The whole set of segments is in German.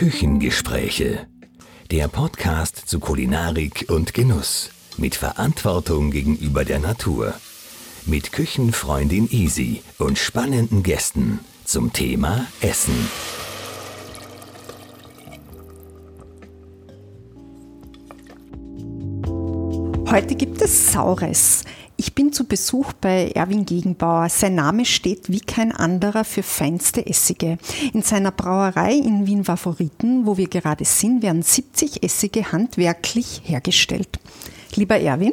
Küchengespräche. Der Podcast zu Kulinarik und Genuss. Mit Verantwortung gegenüber der Natur. Mit Küchenfreundin Easy und spannenden Gästen zum Thema Essen. Heute gibt es Saures. Ich bin zu Besuch bei Erwin Gegenbauer. Sein Name steht wie kein anderer für feinste Essige. In seiner Brauerei in Wien Favoriten, wo wir gerade sind, werden 70 Essige handwerklich hergestellt. Lieber Erwin,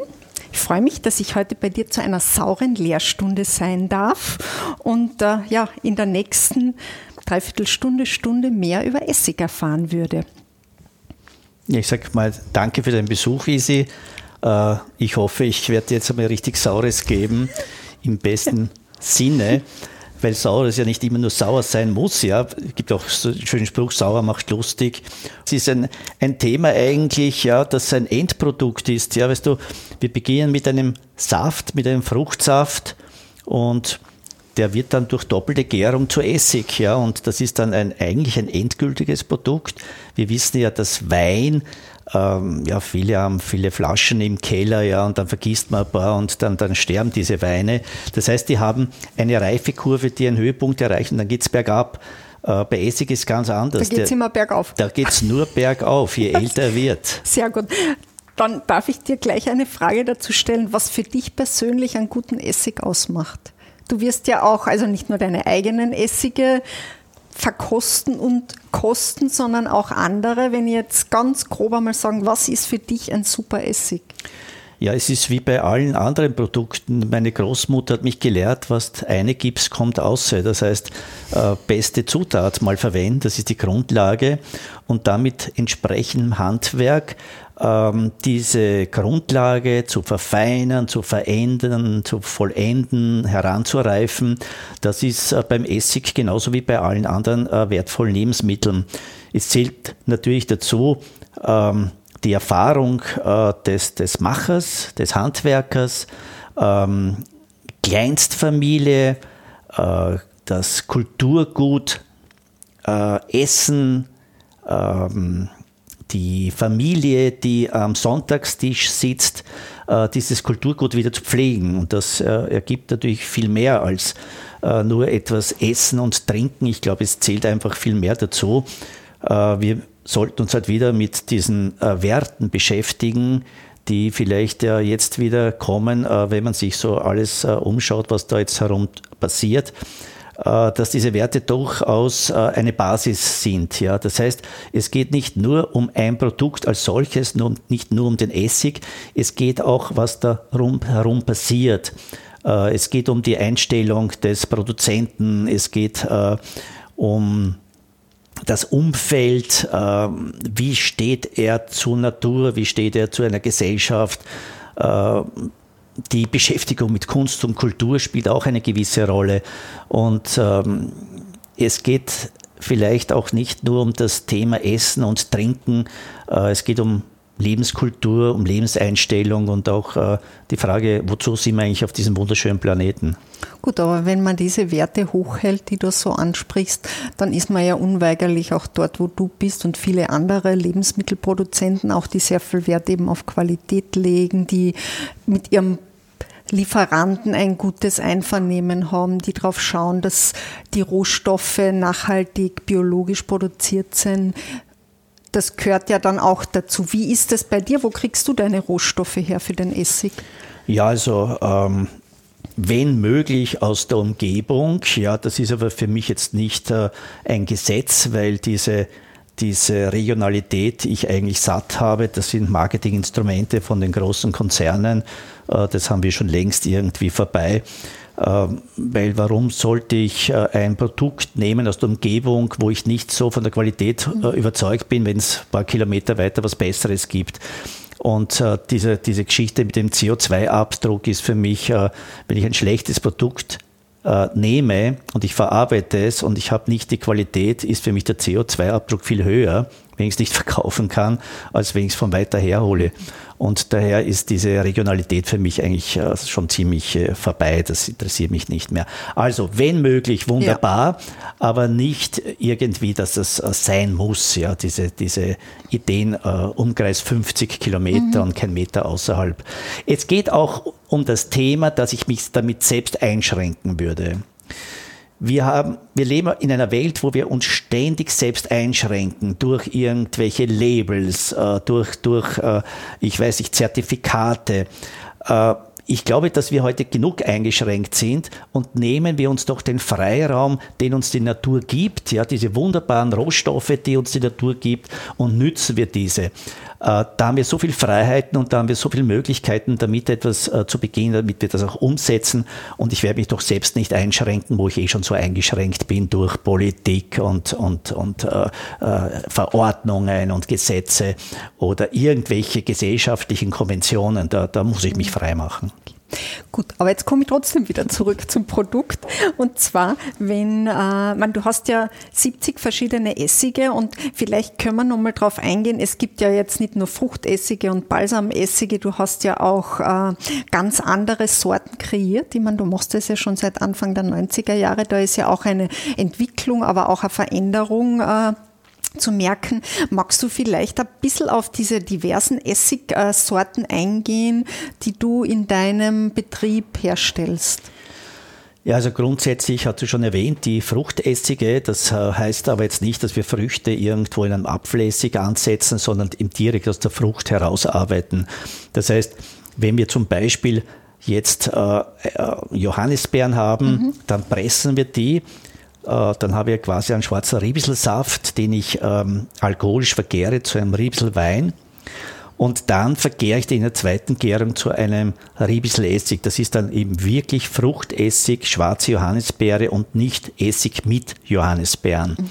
ich freue mich, dass ich heute bei dir zu einer sauren Lehrstunde sein darf und äh, ja, in der nächsten Dreiviertelstunde, Stunde mehr über Essig erfahren würde. Ich sage mal danke für deinen Besuch, Isi. Äh, ich hoffe, ich werde jetzt einmal richtig Saures geben, im besten Sinne, weil Saures ja nicht immer nur sauer sein muss. Ja. Es gibt auch so einen schönen Spruch, sauer macht lustig. Es ist ein, ein Thema eigentlich, ja, das ein Endprodukt ist. Ja, weißt du, wir beginnen mit einem Saft, mit einem Fruchtsaft und der wird dann durch doppelte Gärung zu Essig, ja, und das ist dann ein, eigentlich ein endgültiges Produkt. Wir wissen ja, dass Wein ähm, ja, viele haben viele Flaschen im Keller, ja, und dann vergisst man ein paar und dann, dann sterben diese Weine. Das heißt, die haben eine Reifekurve, die einen Höhepunkt erreicht und dann geht es bergab. Äh, bei Essig ist ganz anders. Da geht es immer bergauf. Da geht es nur bergauf, je älter er wird. Sehr gut. Dann darf ich dir gleich eine Frage dazu stellen, was für dich persönlich einen guten Essig ausmacht. Du wirst ja auch, also nicht nur deine eigenen Essige verkosten und kosten, sondern auch andere. Wenn ich jetzt ganz grob einmal sagen, was ist für dich ein super Essig? Ja, es ist wie bei allen anderen Produkten. Meine Großmutter hat mich gelehrt, was eine gibst, kommt außer. Das heißt, äh, beste Zutat mal verwenden, das ist die Grundlage. Und damit entsprechendem Handwerk diese Grundlage zu verfeinern, zu verändern, zu vollenden, heranzureifen, das ist äh, beim Essig genauso wie bei allen anderen äh, wertvollen Lebensmitteln. Es zählt natürlich dazu, ähm, die Erfahrung äh, des, des Machers, des Handwerkers, ähm, Kleinstfamilie, das Kulturgut, Essen, ähm, die Familie, die am Sonntagstisch sitzt, äh, dieses Kulturgut wieder zu pflegen. Und das äh, ergibt natürlich viel mehr als äh, nur etwas Essen und Trinken. Ich glaube, es zählt einfach viel mehr dazu. Wir sollten uns halt wieder mit diesen Werten beschäftigen, die vielleicht ja jetzt wieder kommen, wenn man sich so alles umschaut, was da jetzt herum passiert dass diese Werte durchaus eine Basis sind. Ja, das heißt, es geht nicht nur um ein Produkt als solches, nicht nur um den Essig, es geht auch, was da herum passiert. Es geht um die Einstellung des Produzenten, es geht um das Umfeld, äh, wie steht er zur Natur, wie steht er zu einer Gesellschaft. Die Beschäftigung mit Kunst und Kultur spielt auch eine gewisse Rolle. Und ähm, es geht vielleicht auch nicht nur um das Thema Essen und Trinken, äh, es geht um Lebenskultur, um Lebenseinstellung und auch äh, die Frage, wozu sind wir eigentlich auf diesem wunderschönen Planeten? Gut, aber wenn man diese Werte hochhält, die du so ansprichst, dann ist man ja unweigerlich auch dort, wo du bist und viele andere Lebensmittelproduzenten, auch die sehr viel Wert eben auf Qualität legen, die mit ihrem Lieferanten ein gutes Einvernehmen haben, die darauf schauen, dass die Rohstoffe nachhaltig biologisch produziert sind, das gehört ja dann auch dazu. Wie ist das bei dir? Wo kriegst du deine Rohstoffe her für den Essig? Ja, also ähm, wenn möglich aus der Umgebung. Ja, das ist aber für mich jetzt nicht äh, ein Gesetz, weil diese diese Regionalität ich eigentlich satt habe. Das sind Marketinginstrumente von den großen Konzernen. Äh, das haben wir schon längst irgendwie vorbei. Ähm, weil warum sollte ich äh, ein Produkt nehmen aus der Umgebung, wo ich nicht so von der Qualität äh, überzeugt bin, wenn es ein paar Kilometer weiter was Besseres gibt? Und äh, diese, diese Geschichte mit dem CO2-Abdruck ist für mich, äh, wenn ich ein schlechtes Produkt äh, nehme und ich verarbeite es und ich habe nicht die Qualität, ist für mich der CO2-Abdruck viel höher, wenn ich es nicht verkaufen kann, als wenn ich es von weiter her hole. Und daher ist diese Regionalität für mich eigentlich äh, schon ziemlich äh, vorbei. Das interessiert mich nicht mehr. Also, wenn möglich, wunderbar, ja. aber nicht irgendwie, dass das äh, sein muss. Ja, diese, diese Ideen, äh, Umkreis 50 Kilometer mhm. und kein Meter außerhalb. Es geht auch um das Thema, dass ich mich damit selbst einschränken würde. Wir, haben, wir leben in einer Welt, wo wir uns ständig selbst einschränken durch irgendwelche Labels, äh, durch, durch äh, ich weiß nicht, Zertifikate. Äh, ich glaube, dass wir heute genug eingeschränkt sind und nehmen wir uns doch den Freiraum, den uns die Natur gibt, ja, diese wunderbaren Rohstoffe, die uns die Natur gibt und nützen wir diese. Äh, da haben wir so viele Freiheiten und da haben wir so viele Möglichkeiten, damit etwas äh, zu beginnen, damit wir das auch umsetzen. Und ich werde mich doch selbst nicht einschränken, wo ich eh schon so eingeschränkt bin durch Politik und, und, und äh, äh, Verordnungen und Gesetze oder irgendwelche gesellschaftlichen Konventionen. Da, da muss ich mich frei machen. Gut, aber jetzt komme ich trotzdem wieder zurück zum Produkt. Und zwar, wenn, äh, man, du hast ja 70 verschiedene Essige und vielleicht können wir nochmal drauf eingehen. Es gibt ja jetzt nicht nur Fruchtessige und Balsamessige, du hast ja auch äh, ganz andere Sorten kreiert. Ich meine, du machst das ja schon seit Anfang der 90er Jahre. Da ist ja auch eine Entwicklung, aber auch eine Veränderung äh, zu merken. Magst du vielleicht ein bisschen auf diese diversen Essigsorten eingehen, die du in deinem Betrieb herstellst? Ja, also grundsätzlich hast du schon erwähnt, die Fruchtessige, das äh, heißt aber jetzt nicht, dass wir Früchte irgendwo in einem Apfelessig ansetzen, sondern direkt aus der Frucht herausarbeiten. Das heißt, wenn wir zum Beispiel jetzt äh, äh Johannisbeeren haben, mhm. dann pressen wir die dann habe ich quasi einen schwarzen Riebselsaft, den ich ähm, alkoholisch vergäre zu einem Riebselwein. Und dann vergäre ich den in der zweiten Gärung zu einem Riebselessig. Das ist dann eben wirklich Fruchtessig, schwarze Johannisbeere und nicht Essig mit Johannisbeeren. Mhm.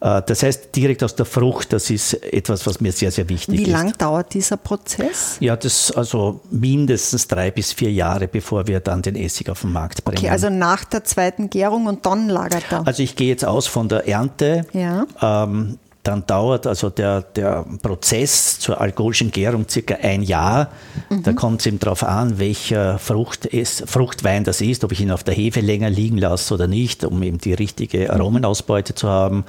Äh, das heißt, direkt aus der Frucht, das ist etwas, was mir sehr, sehr wichtig Wie ist. Wie lang dauert dieser Prozess? Ja, das also mindestens drei bis vier Jahre, bevor wir dann den Essig auf den Markt bringen. Okay, also nach der zweiten Gärung und dann lagert er. Also ich gehe jetzt aus von der Ernte. Ja. Ähm, dann dauert also der, der Prozess zur alkoholischen Gärung circa ein Jahr. Mhm. Da kommt es eben darauf an, welcher Frucht ist, Fruchtwein das ist, ob ich ihn auf der Hefe länger liegen lasse oder nicht, um eben die richtige mhm. Aromenausbeute zu haben.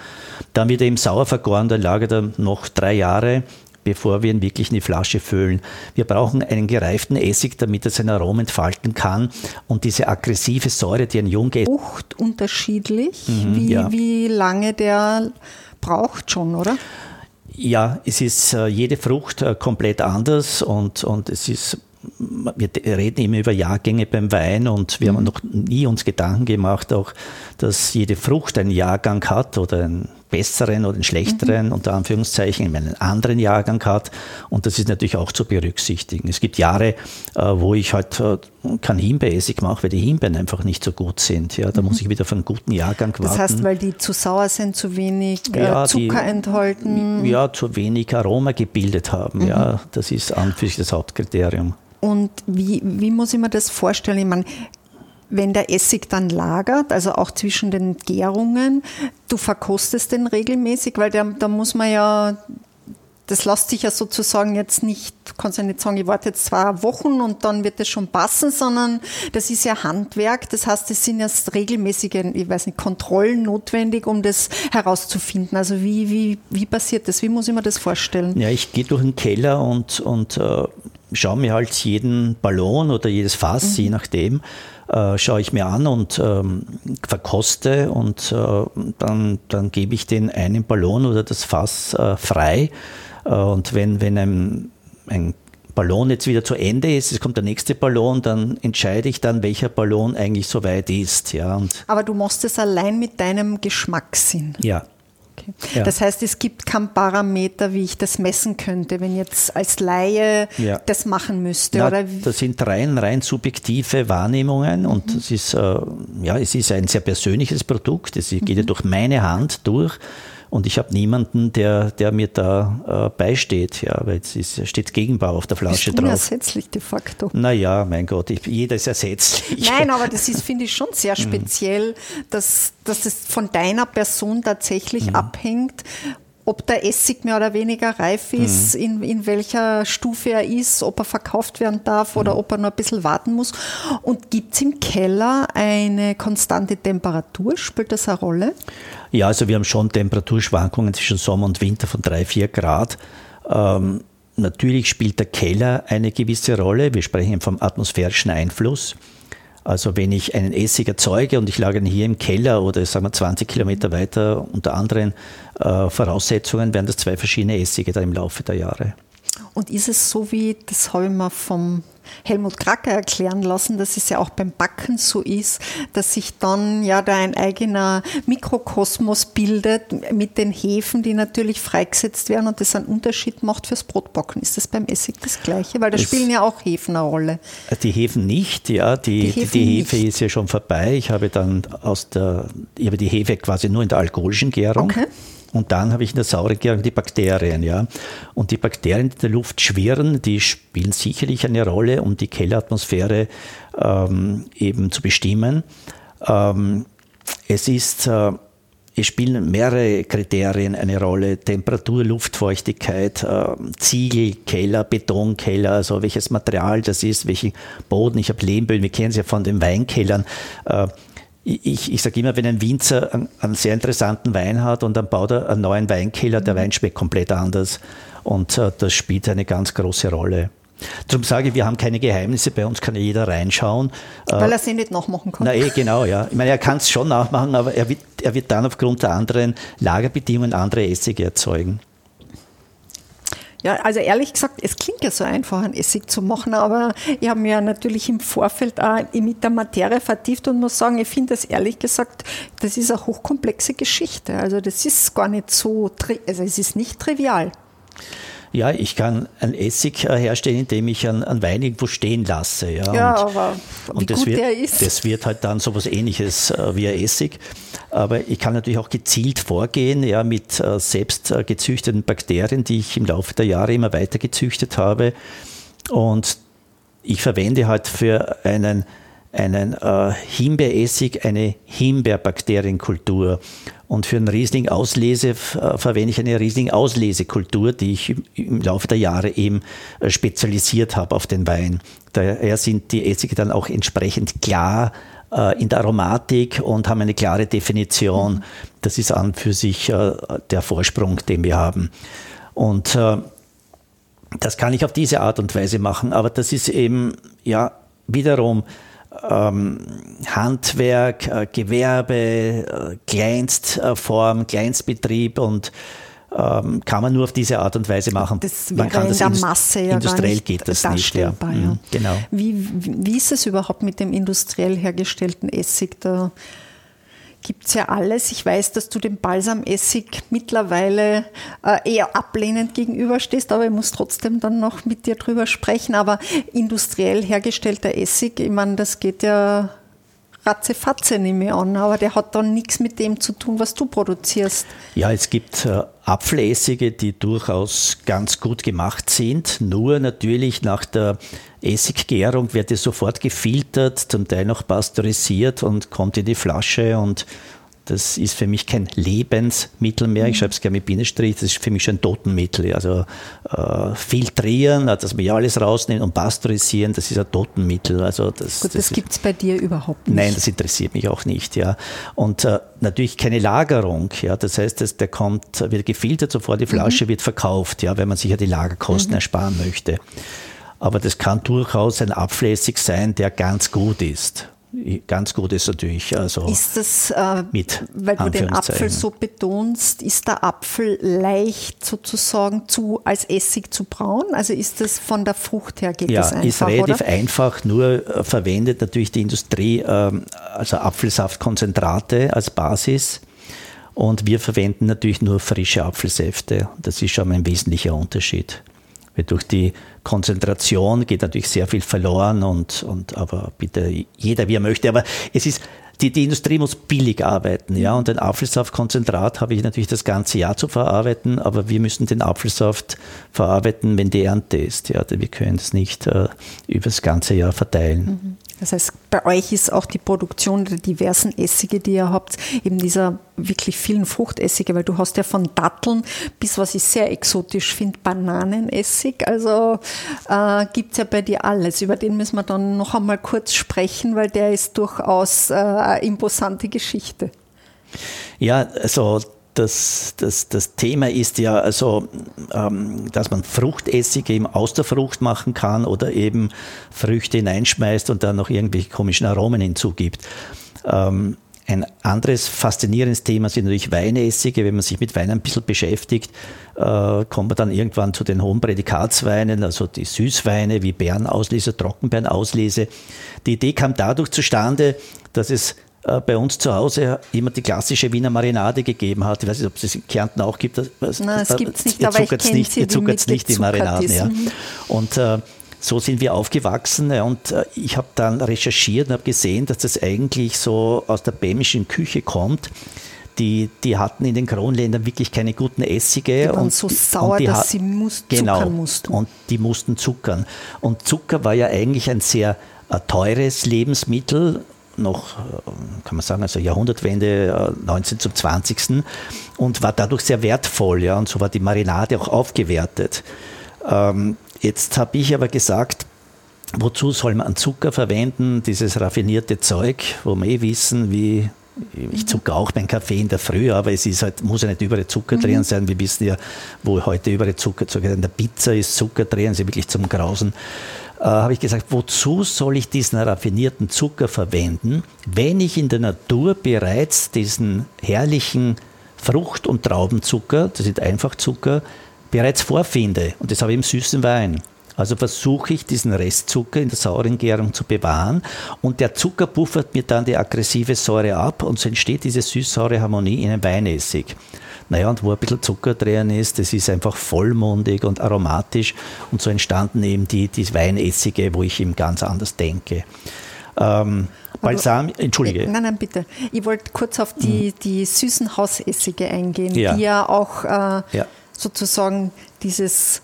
Dann wird er eben sauer vergoren, dann lagert er noch drei Jahre bevor wir ihn wirklich in die Flasche füllen. Wir brauchen einen gereiften Essig, damit er seine Aromen entfalten kann und diese aggressive Säure, die ein Junge... Frucht unterschiedlich, mhm, wie, ja. wie lange der braucht schon, oder? Ja, es ist äh, jede Frucht äh, komplett anders und, und es ist wir reden immer über Jahrgänge beim Wein und wir mhm. haben noch nie uns Gedanken gemacht, auch, dass jede Frucht einen Jahrgang hat oder einen besseren oder einen schlechteren, mhm. unter Anführungszeichen, einen anderen Jahrgang hat. Und das ist natürlich auch zu berücksichtigen. Es gibt Jahre, äh, wo ich halt äh, kein Himbeeressig mache, weil die Himbeeren einfach nicht so gut sind. Ja, da mhm. muss ich wieder für einen guten Jahrgang warten. Das heißt, weil die zu sauer sind, zu wenig äh, ja, Zucker die, enthalten? Ja, zu wenig Aroma gebildet haben. Mhm. Ja, das ist an für sich das Hauptkriterium. Und wie, wie muss ich mir das vorstellen? Ich meine, wenn der Essig dann lagert, also auch zwischen den Gärungen, du verkostest den regelmäßig, weil da muss man ja, das lässt sich ja sozusagen jetzt nicht, kannst ja nicht sagen, ich warte jetzt zwei Wochen und dann wird das schon passen, sondern das ist ja Handwerk. Das heißt, es sind jetzt regelmäßige, ich weiß nicht, Kontrollen notwendig, um das herauszufinden. Also wie, wie, wie passiert das? Wie muss ich mir das vorstellen? Ja, ich gehe durch den Keller und, und äh, schaue mir halt jeden Ballon oder jedes Fass, mhm. je nachdem, äh, schaue ich mir an und ähm, verkoste und äh, dann, dann gebe ich den einen Ballon oder das Fass äh, frei. Äh, und wenn, wenn ein, ein Ballon jetzt wieder zu Ende ist, es kommt der nächste Ballon, dann entscheide ich dann, welcher Ballon eigentlich soweit ist. Ja, und Aber du machst es allein mit deinem Geschmackssinn. Ja, Okay. Ja. Das heißt, es gibt keinen Parameter, wie ich das messen könnte, wenn jetzt als Laie ja. das machen müsste. Na, oder? Das sind rein, rein subjektive Wahrnehmungen und mhm. es ist, äh, ja, es ist ein sehr persönliches Produkt. Es geht mhm. ja durch meine Hand durch und ich habe niemanden, der, der mir da äh, beisteht, ja, weil es ist, steht Gegenbau auf der Flasche drauf. Unersetzlich de facto. Naja, mein Gott, ich, jeder ist ersetzlich. Nein, aber das ist, finde ich, schon sehr speziell, dass, dass es von deiner Person tatsächlich mhm. abhängt ob der Essig mehr oder weniger reif ist, mhm. in, in welcher Stufe er ist, ob er verkauft werden darf oder mhm. ob er noch ein bisschen warten muss. Und gibt es im Keller eine konstante Temperatur? Spielt das eine Rolle? Ja, also wir haben schon Temperaturschwankungen zwischen Sommer und Winter von drei, vier Grad. Ähm, natürlich spielt der Keller eine gewisse Rolle. Wir sprechen vom atmosphärischen Einfluss. Also wenn ich einen Essig erzeuge und ich lagere ihn hier im Keller oder sagen wir 20 Kilometer weiter unter anderen äh, Voraussetzungen, werden das zwei verschiedene Essige da im Laufe der Jahre. Und ist es so wie, das habe ich mal vom Helmut Kracker erklären lassen, dass es ja auch beim Backen so ist, dass sich dann ja da ein eigener Mikrokosmos bildet mit den Hefen, die natürlich freigesetzt werden und das einen Unterschied macht fürs Brotbacken. Ist das beim Essig das Gleiche? Weil da das spielen ja auch Hefen eine Rolle. Die Hefen nicht, ja. Die, die, die Hefe ist ja schon vorbei. Ich habe dann aus der, ich habe die Hefe quasi nur in der alkoholischen Gärung. Okay. Und dann habe ich in der Gärung die Bakterien, ja. Und die Bakterien, die in der Luft schwirren, die spielen sicherlich eine Rolle, um die Kelleratmosphäre ähm, eben zu bestimmen. Ähm, es ist, äh, es spielen mehrere Kriterien eine Rolle. Temperatur, Luftfeuchtigkeit, äh, Ziegel, Keller, Betonkeller, also welches Material das ist, welchen Boden. Ich habe Lehmböden, wir kennen es ja von den Weinkellern. Äh, ich, ich sage immer, wenn ein Winzer einen, einen, sehr interessanten Wein hat und dann baut er einen neuen Weinkeller, der Wein schmeckt komplett anders. Und äh, das spielt eine ganz große Rolle. Darum sage ich, wir haben keine Geheimnisse, bei uns kann ja jeder reinschauen. Weil er sie nicht nachmachen kann. Na eh, genau, ja. Ich meine, er kann es schon nachmachen, aber er wird, er wird dann aufgrund der anderen Lagerbedingungen andere Essige erzeugen. Ja, also ehrlich gesagt, es klingt ja so einfach, einen Essig zu machen, aber ich habe mir natürlich im Vorfeld auch mit der Materie vertieft und muss sagen, ich finde das ehrlich gesagt, das ist eine hochkomplexe Geschichte. Also das ist gar nicht so, also es ist nicht trivial. Ja, ich kann ein Essig äh, herstellen, indem ich einen, einen Wein irgendwo stehen lasse. Ja, ja und, aber und das, wird, das wird halt dann so etwas ähnliches äh, wie ein Essig. Aber ich kann natürlich auch gezielt vorgehen, ja, mit äh, selbst gezüchteten Bakterien, die ich im Laufe der Jahre immer weiter gezüchtet habe. Und ich verwende halt für einen einen äh, Himbeeressig, eine Himbeerbakterienkultur. Und für einen Riesling-Auslese äh, verwende ich eine Riesling-Auslesekultur, die ich im, im, Laufe der Jahre eben äh, spezialisiert habe auf den Wein. Daher sind die Essige dann auch entsprechend klar äh, in der Aromatik und haben eine klare Definition. Das ist an für sich äh, der Vorsprung, den wir haben. Und äh, das kann ich auf diese Art und Weise machen, aber das ist eben ja wiederum Handwerk, äh, Gewerbe, äh, Kleinstform, Kleinstbetrieb und ähm, kann man nur auf diese Art und Weise machen. Das man kann in das der Masse ja industriell geht das nicht. Ja. ja. Mhm, genau. Wie, wie ist es überhaupt mit dem industriell hergestellten Essig? Da gibt es ja alles. Ich weiß, dass du dem Balsamessig mittlerweile äh, eher ablehnend gegenüberstehst, aber ich muss trotzdem dann noch mit dir drüber sprechen. Aber industriell hergestellter Essig, ich meine, das geht ja ratzefatze, nehme ich an, aber der hat dann nichts mit dem zu tun, was du produzierst. Ja, es gibt äh, Apfelessige, die durchaus ganz gut gemacht sind, nur natürlich nach der Essiggärung wird es sofort gefiltert, zum Teil noch pasteurisiert und kommt in die Flasche und das ist für mich kein Lebensmittel mehr. Ich mhm. schreibe es gerne mit Binnenstrich. Das ist für mich schon ein Totenmittel. Also äh, filtrieren, also dass wir alles rausnehmen und pasteurisieren, das ist ein Totenmittel. Also das, Gut, das, das gibt es bei dir überhaupt nicht. Nein, das interessiert mich auch nicht. Ja. Und äh, natürlich keine Lagerung. Ja. Das heißt, dass der kommt, wird gefiltert, sofort die Flasche mhm. wird verkauft, ja, wenn man sich ja die Lagerkosten mhm. ersparen möchte. Aber das kann durchaus ein Abflässig sein, der ganz gut ist ganz gut ist natürlich. Also ist das, äh, mit weil du den Apfel so betonst, ist der Apfel leicht sozusagen zu, als Essig zu brauen? Also ist das von der Frucht her geht ja, das einfach? ist relativ oder? einfach, nur äh, verwendet natürlich die Industrie äh, also Apfelsaftkonzentrate als Basis. Und wir verwenden natürlich nur frische Apfelsäfte. Das ist schon ein wesentlicher Unterschied. Weil durch die Konzentration geht natürlich sehr viel verloren und, und aber bitte jeder wie er möchte. Aber es ist, die, die Industrie muss billig arbeiten, ja. Und den Apfelsaftkonzentrat habe ich natürlich das ganze Jahr zu verarbeiten, aber wir müssen den Apfelsaft verarbeiten, wenn die Ernte ist. Ja, wir können es nicht äh, über das ganze Jahr verteilen. Mhm. Das heißt, bei euch ist auch die Produktion der diversen Essige, die ihr habt, eben dieser wirklich vielen Fruchtessige, weil du hast ja von Datteln bis, was ich sehr exotisch finde, Bananenessig. Also äh, gibt es ja bei dir alles. Über den müssen wir dann noch einmal kurz sprechen, weil der ist durchaus äh, eine imposante Geschichte. Ja, also das, das, das Thema ist ja also, ähm, dass man Fruchtessige eben aus der Frucht machen kann oder eben Früchte hineinschmeißt und dann noch irgendwelche komischen Aromen hinzugibt. Ähm, ein anderes faszinierendes Thema sind natürlich Weinessige. Wenn man sich mit Wein ein bisschen beschäftigt, äh, kommt man dann irgendwann zu den hohen Prädikatsweinen, also die Süßweine wie Beerenauslese, Trockenbeerenauslese. Die Idee kam dadurch zustande, dass es bei uns zu Hause immer die klassische Wiener Marinade gegeben hat. Ich weiß nicht, ob es das in Kärnten auch gibt. Nein, es gibt es nicht, ihr aber ich nicht, ihr zuckert nicht die Marinaden. Ja. Mhm. Und äh, so sind wir aufgewachsen und äh, ich habe dann recherchiert und habe gesehen, dass das eigentlich so aus der bämischen Küche kommt. Die, die hatten in den Kronländern wirklich keine guten Essige. Die waren und, so sauer, und dass sie muss, genau, zuckern mussten. Und die mussten zuckern. Und Zucker war ja eigentlich ein sehr äh, teures Lebensmittel noch, äh, kann man sagen, also Jahrhundertwende 19 zum 20. und war dadurch sehr wertvoll. Ja, und so war die Marinade auch aufgewertet. Ähm, jetzt habe ich aber gesagt, wozu soll man Zucker verwenden, dieses raffinierte Zeug, wo wir eh wissen, wie ich zucker auch beim Kaffee in der Früh, aber es ist halt, muss ja nicht überall Zucker Mhm. drin sein. Wir wissen ja, wo heute überall Zucker, sogar in der Pizza ist Zucker drin, ist ja wirklich zum Grausen. Äh, habe ich gesagt, wozu soll ich diesen raffinierten Zucker verwenden, wenn ich in der Natur bereits diesen herrlichen Frucht- und Traubenzucker, das sind Einfachzucker, bereits vorfinde. Und das habe ich im süßen Wein. Also versuche ich diesen Restzucker in der sauren Gärung zu bewahren und der Zucker puffert mir dann die aggressive Säure ab und so entsteht diese süß-saure Harmonie in einem Weinessig. Naja, und wo ein bisschen Zucker drin ist, das ist einfach vollmundig und aromatisch und so entstanden eben die, die Weinessige, wo ich eben ganz anders denke. Ähm, Balsam, entschuldige. Nein, nein, bitte. Ich wollte kurz auf die, die süßen Hausessige eingehen, Ja. die ja auch äh, Ja. sozusagen dieses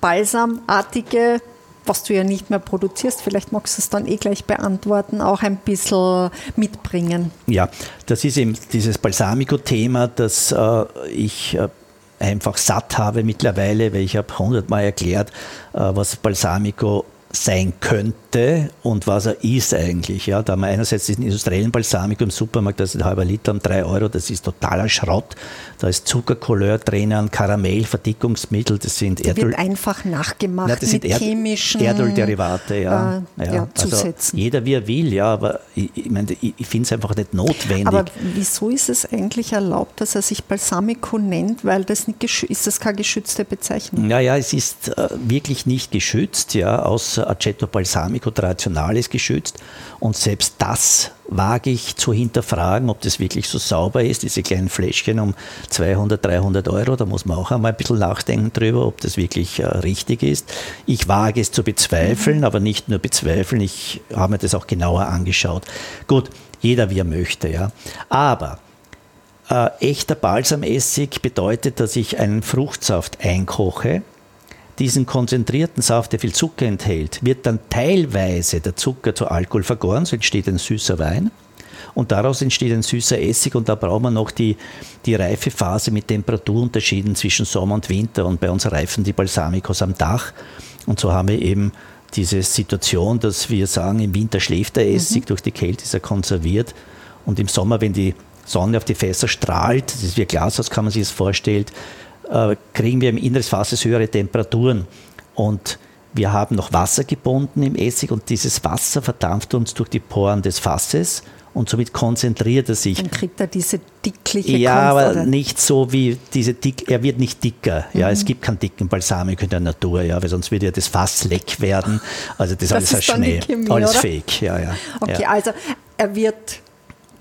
Balsamartige, was du ja nicht mehr produzierst, vielleicht magst du es dann eh gleich beantworten, auch ein bisschen mitbringen. Ja, das ist eben dieses Balsamico-Thema, das äh, ich äh, einfach satt habe mittlerweile, weil ich habe hundertmal erklärt, äh, was Balsamico sein könnte und was er ist eigentlich. Ja, da haben wir einerseits diesen industriellen Balsamico im Supermarkt, das ist ein halber Liter um drei Euro, das ist totaler Schrott. Da ist Zuckercouleur drinnen, Karamell, Verdickungsmittel, das sind Erdöl. wird einfach nachgemacht Ja, das sind mit Erd chemischen Erdölderivate, ja. äh, ja, Zusätzen. Also jeder wie er will, ja, aber ich, ich, meine, ich, ich finde es einfach nicht notwendig. Aber wieso ist es eigentlich erlaubt, dass er sich Balsamico nennt? Weil das nicht ist das keine geschützte Bezeichnung? Naja, es ist äh, wirklich nicht geschützt, ja, außer Aceto Balsamico Traditionalis geschützt. Und selbst das wage ich zu hinterfragen, ob das wirklich so sauber ist, diese kleinen Fläschchen um 200, 300 Euro. Da muss man auch einmal ein bisschen nachdenken drüber, ob das wirklich äh, richtig ist. Ich wage es zu bezweifeln, aber nicht nur bezweifeln, ich habe mir das auch genauer angeschaut. Gut, jeder wie er möchte, ja. Aber äh, echter Balsamessig bedeutet, dass ich einen Fruchtsaft einkoche. Diesen konzentrierten Saft, der viel Zucker enthält, wird dann teilweise der Zucker zu Alkohol vergoren, so entsteht ein süßer Wein. Und daraus entsteht ein süßer Essig und da brauchen wir noch die, die Reifephase mit Temperaturunterschieden zwischen Sommer und Winter. Und bei uns reifen die Balsamikos am Dach. Und so haben wir eben diese Situation, dass wir sagen, im Winter schläft der Essig, durch die Kälte ist er konserviert. Und im Sommer, wenn die Sonne auf die Fässer strahlt, das ist wie ein Glashaus, kann man sich das vorstellen, äh, kriegen wir im Inneren des Fasses höhere Temperaturen. Und wir haben noch Wasser gebunden im Essig und dieses Wasser verdampft uns durch die Poren des Fasses und somit konzentriert er sich. Dann kriegt er diese dickliche Ja, Konf- aber oder- nicht so wie diese dick, er wird nicht dicker. Ja, Mhm. es gibt keinen dicken Balsamico in der Natur, ja, weil sonst würde ja das Fass leck werden. Also das, ist alles ist Schnee. Chemie, alles oder? fake, ja, ja. Okay, ja. also er wird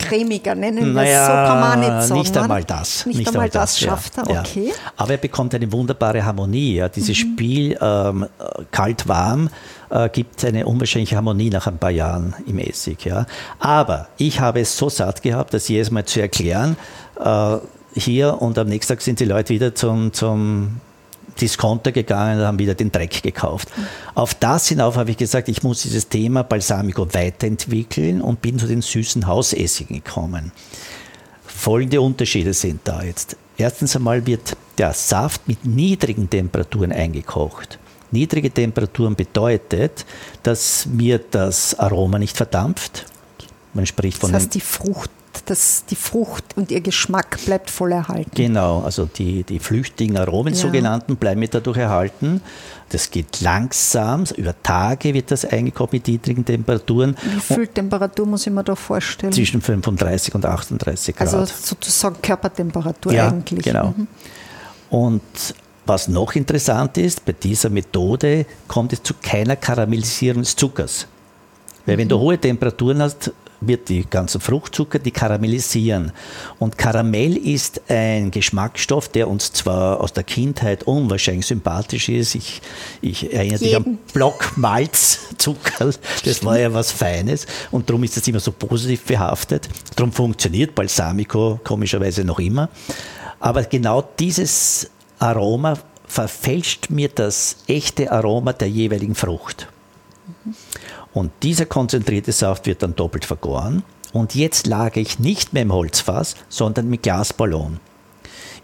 cremiger, nennen wir Naja, es so, kann man nicht sagen. nicht einmal das. Nicht, einmal das, ja, schafft er, ja. okay. Mhm. Aber er bekommt eine wunderbare Harmonie. Ja. Dieses Spiel ähm, kalt-warm äh, gibt eine unwahrscheinliche Harmonie nach ein paar Jahren im Essig. Ja. Aber ich habe es so satt gehabt, das jedes Mal zu erklären. Äh, hier und am nächsten Tag sind die Leute wieder zum, zum Discounter gegangen und haben wieder den Dreck gekauft. Mhm. Auf das hinauf habe ich gesagt, ich muss dieses Thema Balsamico weiterentwickeln und bin zu den süßen Hausessigen gekommen. Folgende Unterschiede sind da jetzt. Erstens einmal wird der Saft mit niedrigen Temperaturen eingekocht. Niedrige Temperaturen bedeutet, dass mir das Aroma nicht verdampft. Man spricht von das heißt, die Frucht dass die Frucht und ihr Geschmack bleibt voll erhalten. Genau, also die, die flüchtigen Aromen, ja. sogenannten, bleiben dadurch erhalten. Das geht langsam, über Tage wird das eingekocht mit niedrigen Temperaturen. Wie viel Temperatur muss ich mir da vorstellen? Zwischen 35 und 38 Grad. Also sozusagen Körpertemperatur ja, eigentlich. genau. Mhm. Und was noch interessant ist, bei dieser Methode kommt es zu keiner Karamellisierung des Zuckers. Weil wenn du mhm. hohe Temperaturen hast, wird die ganzen Fruchtzucker, die karamellisieren. Und Karamell ist ein Geschmacksstoff, der uns zwar aus der Kindheit unwahrscheinlich sympathisch ist. Ich, ich erinnere dich an Blockmalzzucker, das war ja was Feines und darum ist das immer so positiv behaftet. Darum funktioniert Balsamico komischerweise noch immer. Aber genau dieses Aroma verfälscht mir das echte Aroma der jeweiligen Frucht. Mhm. Und dieser konzentrierte Saft wird dann doppelt vergoren. Und jetzt lagere ich nicht mehr im Holzfass, sondern mit Glasballon.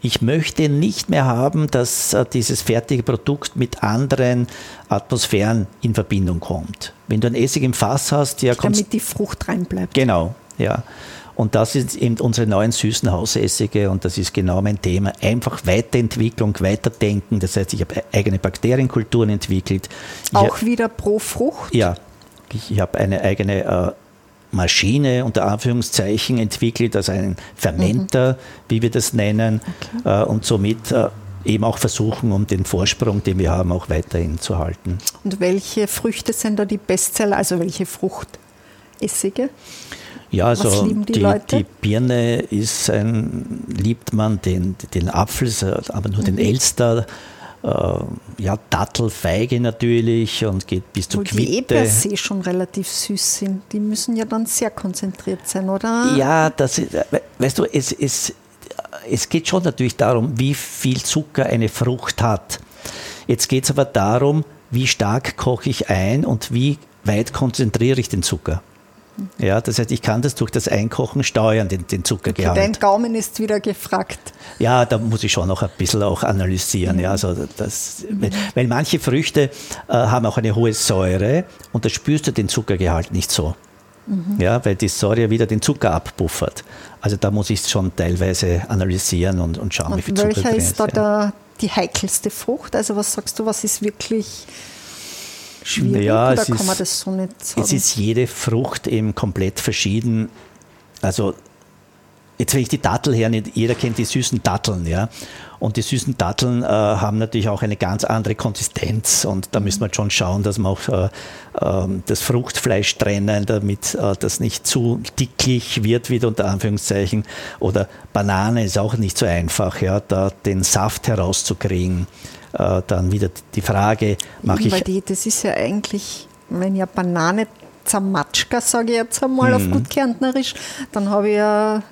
Ich möchte nicht mehr haben, dass äh, dieses fertige Produkt mit anderen Atmosphären in Verbindung kommt. Wenn du ein Essig im Fass hast, ja, damit die Frucht reinbleibt. Genau, ja. Und das sind eben unsere neuen süßen Hausessige und das ist genau mein Thema. Einfach Weiterentwicklung, Weiterdenken. Das heißt, ich habe eigene Bakterienkulturen entwickelt. Auch wieder pro Frucht? Ja, ich habe eine eigene äh, Maschine unter Anführungszeichen entwickelt, also einen Fermenter, mhm. wie wir das nennen, okay. äh, und somit äh, eben auch versuchen, um den Vorsprung, den wir haben, auch weiterhin zu halten. Und welche Früchte sind da die Bestseller, also welche Fruchtessige? Ja, also die, die, die, Birne ist ein, liebt man, den, den Apfel, aber nur mhm. den Elster, ja, Dattel, Feige natürlich und geht bis zu Quitte. Die eh per se schon relativ süß sind. Die müssen ja dann sehr konzentriert sein, oder? Ja, das ist, weißt du, es, es, es geht schon natürlich darum, wie viel Zucker eine Frucht hat. Jetzt geht es aber darum, wie stark koche ich ein und wie weit konzentriere ich den Zucker. Ja, das heißt, ich kann das durch das Einkochen steuern, den, den Zuckergehalt. Okay, dein Gaumen ist wieder gefragt. Ja, da muss ich schon noch ein bisschen auch analysieren. Mhm. Ja, also das. Weil manche Früchte äh, haben auch eine hohe Säure und da spürst du den Zuckergehalt nicht so. Mhm. Ja, weil die Säure wieder den Zucker abpuffert. Also da muss ich es schon teilweise analysieren und, und schauen, und wie viel Zucker Welcher ist da ja. der, die heikelste Frucht? Also was sagst du, was ist wirklich schwierig ja, oder kann ist, man das so nicht sagen? Es ist jede Frucht eben komplett verschieden. Also jetzt wenn ich die Dattel hernehme, jeder kennt die süßen Datteln, ja. Und die süßen Datteln äh, haben natürlich auch eine ganz andere Konsistenz und da müssen wir schon schauen, dass wir auch äh, äh, das Fruchtfleisch trennen, damit äh, das nicht zu dicklich wird, wieder unter Anführungszeichen. Oder Banane ist auch nicht so einfach, ja, da den Saft herauszukriegen. Äh, dann wieder die Frage, mache ich. Die, das ist ja eigentlich, wenn ja Banane Zamatschka, sage ich jetzt einmal mhm. auf gut Kärntnerisch, dann habe ich ja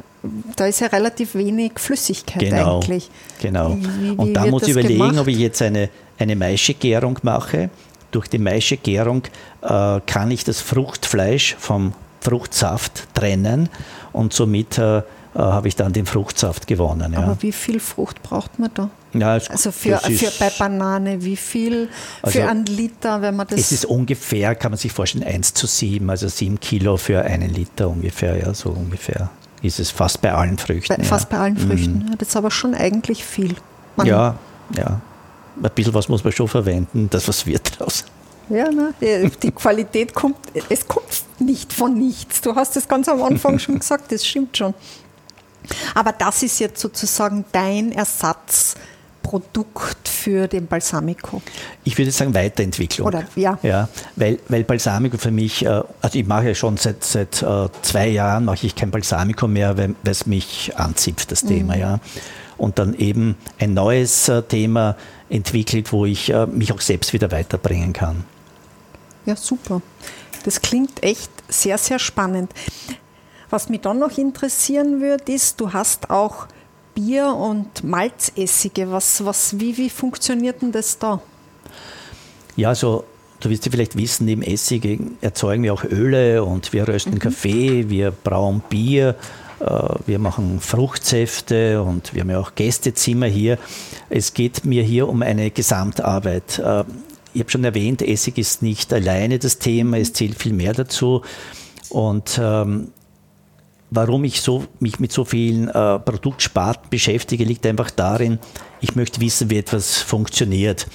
da ist ja relativ wenig Flüssigkeit genau, eigentlich. Genau. Wie, wie und da muss ich überlegen, gemacht? ob ich jetzt eine, eine Maischegärung mache. Durch die Maischegärung äh, kann ich das Fruchtfleisch vom Fruchtsaft trennen und somit äh, äh, habe ich dann den Fruchtsaft gewonnen. Ja. Aber wie viel Frucht braucht man da? Ja, also für, für bei Banane, wie viel für also einen Liter, wenn man das. Es ist ungefähr, kann man sich vorstellen, 1 zu 7, also 7 Kilo für einen Liter ungefähr, ja, so ungefähr ist es fast bei allen Früchten. Bei, ja. Fast bei allen Früchten, mhm. das ist aber schon eigentlich viel. Man ja, ja. Ein bisschen was muss man schon verwenden, das was wird daraus. Ja, ne? die, die Qualität kommt, es kommt nicht von nichts. Du hast es ganz am Anfang schon gesagt, das stimmt schon. Aber das ist jetzt sozusagen dein Ersatzprodukt für den Balsamico? Ich würde sagen Weiterentwicklung. Oder, ja. ja weil, weil Balsamico für mich, äh, also ich mache ja schon seit, seit äh, zwei Jahren, mache ich kein Balsamico mehr, weil es mich anzipft, das mhm. Thema. Ja. Und dann eben ein neues äh, Thema entwickelt, wo ich mich auch selbst wieder weiterbringen kann. Ja, super. Das klingt echt sehr, sehr spannend. Was mich dann noch interessieren würde, ist, du hast auch Bier und Malzessige. Was, was, wie, wie funktioniert denn das da? Ja, also du wirst ja vielleicht wissen, neben Essige erzeugen wir auch Öle und wir rösten mhm. Kaffee, wir brauen Bier, äh, wir machen Fruchtsäfte und wir haben ja auch Gästezimmer hier. Es geht mir hier um eine Gesamtarbeit. Äh, ich habe schon erwähnt, Essig ist nicht alleine das Thema, es zählt viel mehr dazu. Und ähm, warum ich so, mich mit so vielen äh, Produktsparten beschäftige, liegt einfach darin, ich möchte wissen, wie etwas funktioniert.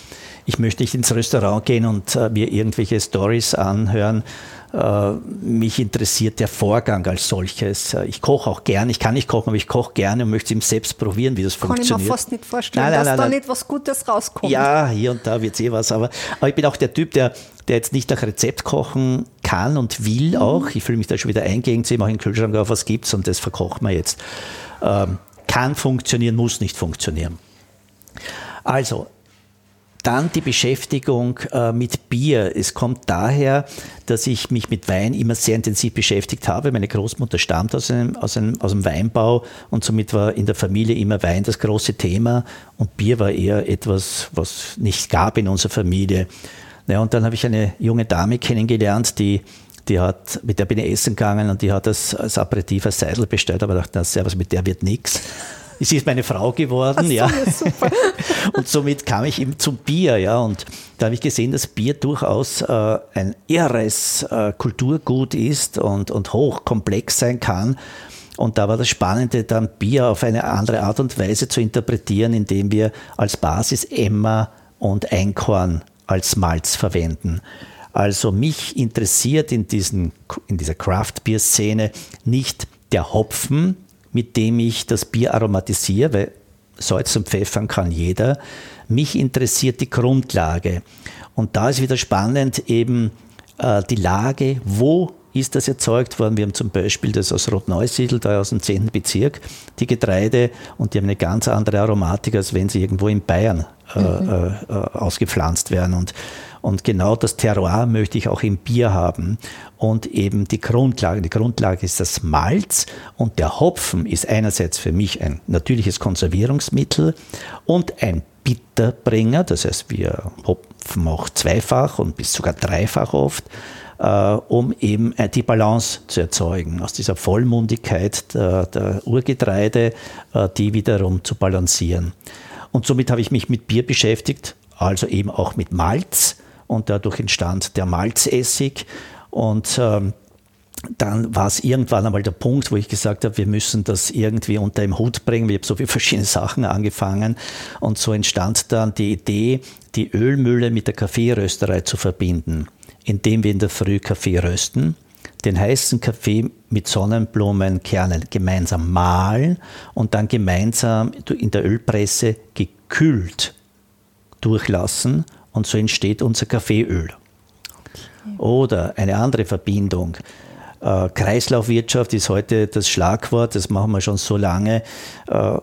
Ich möchte nicht ins Restaurant gehen und äh, mir irgendwelche Stories anhören. Äh, mich interessiert der Vorgang als solches. Äh, ich koche auch gerne. Ich kann nicht kochen, aber ich koche gerne und möchte es ihm selbst probieren, wie das kann funktioniert. Kann ich mir fast nicht vorstellen, nein, nein, dass nein, da nicht was Gutes rauskommt. Ja, hier und da wird es eh was. Aber, aber ich bin auch der Typ, der, der jetzt nicht nach Rezept kochen kann und will mhm. auch. Ich fühle mich da schon wieder eingegen zu ihm, auch im Kühlschrank auf was gibt es und das verkochen wir jetzt. Ähm, kann funktionieren, muss nicht funktionieren. Also, dann die Beschäftigung äh, mit Bier. Es kommt daher, dass ich mich mit Wein immer sehr intensiv beschäftigt habe. Meine Großmutter stammt aus, einem, aus, einem, aus einem Weinbau und somit war in der Familie immer Wein das große Thema und Bier war eher etwas, was nicht gab in unserer Familie. Ja, und dann habe ich eine junge Dame kennengelernt, die die hat, mit der bin ich essen gegangen und die hat das als Aperitif als Seidel bestellt, aber dachte, na, servus, mit der wird nichts. Sie ist meine Frau geworden, so, ja. Super. und somit kam ich eben zum Bier, ja. Und da habe ich gesehen, dass Bier durchaus äh, ein irres äh, Kulturgut ist und, und hochkomplex sein kann. Und da war das Spannende, dann Bier auf eine andere Art und Weise zu interpretieren, indem wir als Basis Emma und Einkorn als Malz verwenden. Also mich interessiert in, diesen, in dieser Craft-Bier-Szene nicht der Hopfen, mit dem ich das Bier aromatisiere, weil Salz und Pfeffern kann jeder. Mich interessiert die Grundlage. Und da ist wieder spannend eben äh, die Lage, wo ist das erzeugt worden. Wir haben zum Beispiel das aus Rotneusiedl, da aus dem 10. Bezirk, die Getreide, und die haben eine ganz andere Aromatik, als wenn sie irgendwo in Bayern äh, mhm. äh, ausgepflanzt werden. Und und genau das Terroir möchte ich auch im Bier haben. Und eben die Grundlage. Die Grundlage ist das Malz und der Hopfen ist einerseits für mich ein natürliches Konservierungsmittel und ein Bitterbringer. Das heißt, wir hopfen auch zweifach und bis sogar dreifach oft äh, um eben äh, die Balance zu erzeugen, aus dieser Vollmundigkeit der, der Urgetreide, äh, die wiederum zu balancieren. Und somit habe ich mich mit Bier beschäftigt, also eben auch mit Malz und dadurch entstand der Malzessig und ähm, dann war es irgendwann einmal der Punkt, wo ich gesagt habe, wir müssen das irgendwie unter den Hut bringen. Ich habe so viele verschiedene Sachen angefangen und so entstand dann die Idee, die Ölmühle mit der Kaffeerösterei zu verbinden, indem wir in der Früh Kaffee rösten, den heißen Kaffee mit Sonnenblumenkernen gemeinsam mahlen und dann gemeinsam in der Ölpresse gekühlt durchlassen und so entsteht unser Kaffeeöl. Oder eine andere Verbindung. Äh, Kreislaufwirtschaft ist heute das Schlagwort, das machen wir schon so lange. Äh,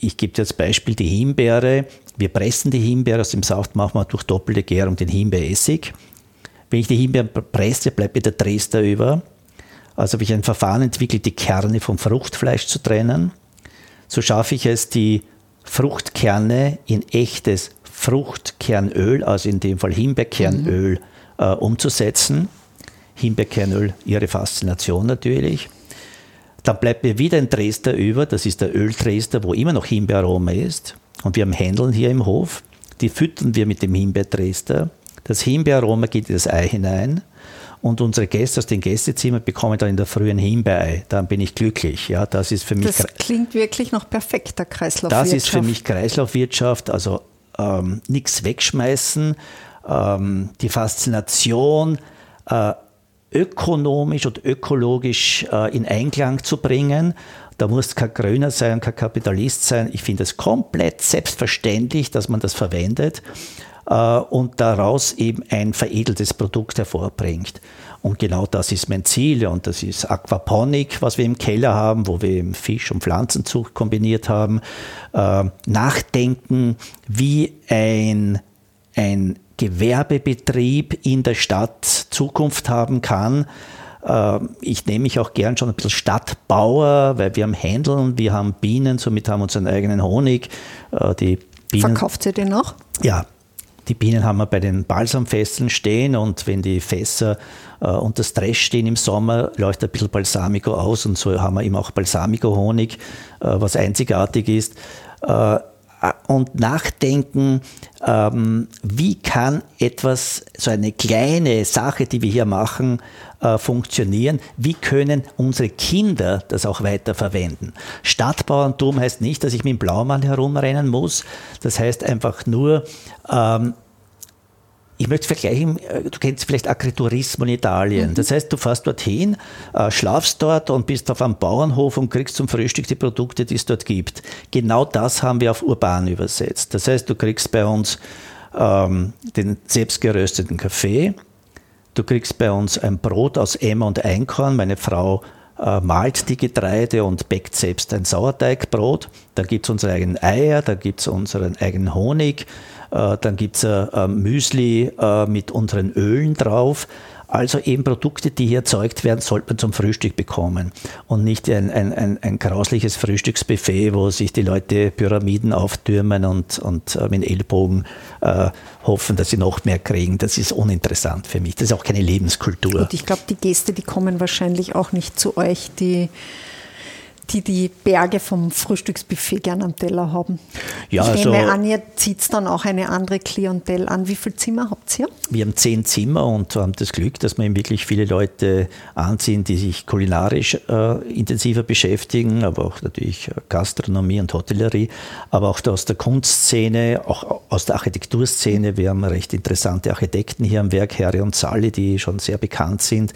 ich gebe dir als Beispiel die Himbeere. Wir pressen die Himbeere, aus dem Saft machen wir durch doppelte Gärung den Himbeeressig. Wenn ich die Himbeeren presse, bleibt mir der Dresder über. Also habe ich ein Verfahren entwickelt, die Kerne vom Fruchtfleisch zu trennen. So schaffe ich es, die Fruchtkerne in echtes Fruchtkernöl, also in dem Fall Himbeerkernöl, mhm. äh, umzusetzen. Himbeerkernöl, ihre Faszination natürlich. Dann bleibt mir wieder ein Dresder über, das ist der Öldresder, wo immer noch Himbeeraroma ist. Und wir haben Händeln hier im Hof, die füttern wir mit dem Himbeerdresder. Das Himbeeraroma geht in das Ei hinein und unsere Gäste aus den Gästezimmern bekommen dann in der Früh ein Himbeerei. Dann bin ich glücklich. Ja, das ist für mich. Das klingt wirklich noch perfekter Kreislaufwirtschaft. Das ist für mich Kreislaufwirtschaft. Also ähm, nichts wegschmeißen, ähm, die Faszination äh, ökonomisch und ökologisch äh, in Einklang zu bringen. Da muss kein Grüner sein, kein Kapitalist sein. Ich finde es komplett selbstverständlich, dass man das verwendet und daraus eben ein veredeltes Produkt hervorbringt. Und genau das ist mein Ziel. Und das ist Aquaponik, was wir im Keller haben, wo wir eben Fisch- und Pflanzenzucht kombiniert haben. Äh, nachdenken, wie ein, ein Gewerbebetrieb in der Stadt Zukunft haben kann. äh, ich nehme mich auch gern schon ein bisschen Stadtbauer, weil wir haben Händeln, wir haben Bienen, somit haben wir unseren eigenen Honig. Äh, die Bienen, Verkauft ihr den auch? Ja, die Bienen haben wir bei den Balsamfesseln stehen und wenn die Fässer äh, unter Stress stehen im Sommer, läuft ein bisschen Balsamico aus und so haben wir eben auch Balsamico-Honig, äh, was einzigartig ist. Äh, und nachdenken, ähm, wie kann etwas, so eine kleine Sache, die wir hier machen, äh, funktionieren, wie können unsere Kinder das auch weiter verwenden. Stadtbauerntum heißt nicht, dass ich mit dem Blaumann herumrennen muss, das heißt einfach nur, ähm, ich möchte vergleichen, äh, du kennst vielleicht Agriturismo in Italien. Mhm. Das heißt, du fährst dorthin, äh, schlafst dort und bist auf einem Bauernhof und kriegst zum Frühstück die Produkte, die es dort gibt. Genau das haben wir auf urban übersetzt. Das heißt, du kriegst bei uns ähm, den selbstgerösteten Kaffee, du kriegst bei uns ein Brot aus Emmer und Einkorn. Meine Frau äh, malt die Getreide und bäckt selbst ein Sauerteigbrot. Da gibt es unsere eigenen Eier, da gibt es unseren eigenen Honig. Äh, dann gibt es äh, Müsli äh, mit unseren Ölen drauf. Also eben Produkte, die hier erzeugt werden, sollte man zum Frühstück bekommen und nicht ein, ein, ein, ein grausliches Frühstücksbuffet, wo sich die Leute Pyramiden auftürmen und, und mit Ellbogen äh, hoffen, dass sie noch mehr kriegen. Das ist uninteressant für mich. Das ist auch keine Lebenskultur. Und ich glaube, die Gäste, die kommen wahrscheinlich auch nicht zu euch, die die die Berge vom Frühstücksbuffet gern am Teller haben. Ja, ich nehme also, an, ihr zieht dann auch eine andere Klientel an. Wie viele Zimmer habt ihr? Wir haben zehn Zimmer und haben das Glück, dass wir wirklich viele Leute anziehen, die sich kulinarisch äh, intensiver beschäftigen, aber auch natürlich Gastronomie und Hotellerie, aber auch aus der Kunstszene, auch aus der Architekturszene. Wir haben recht interessante Architekten hier am Werk, Harry und Sally, die schon sehr bekannt sind.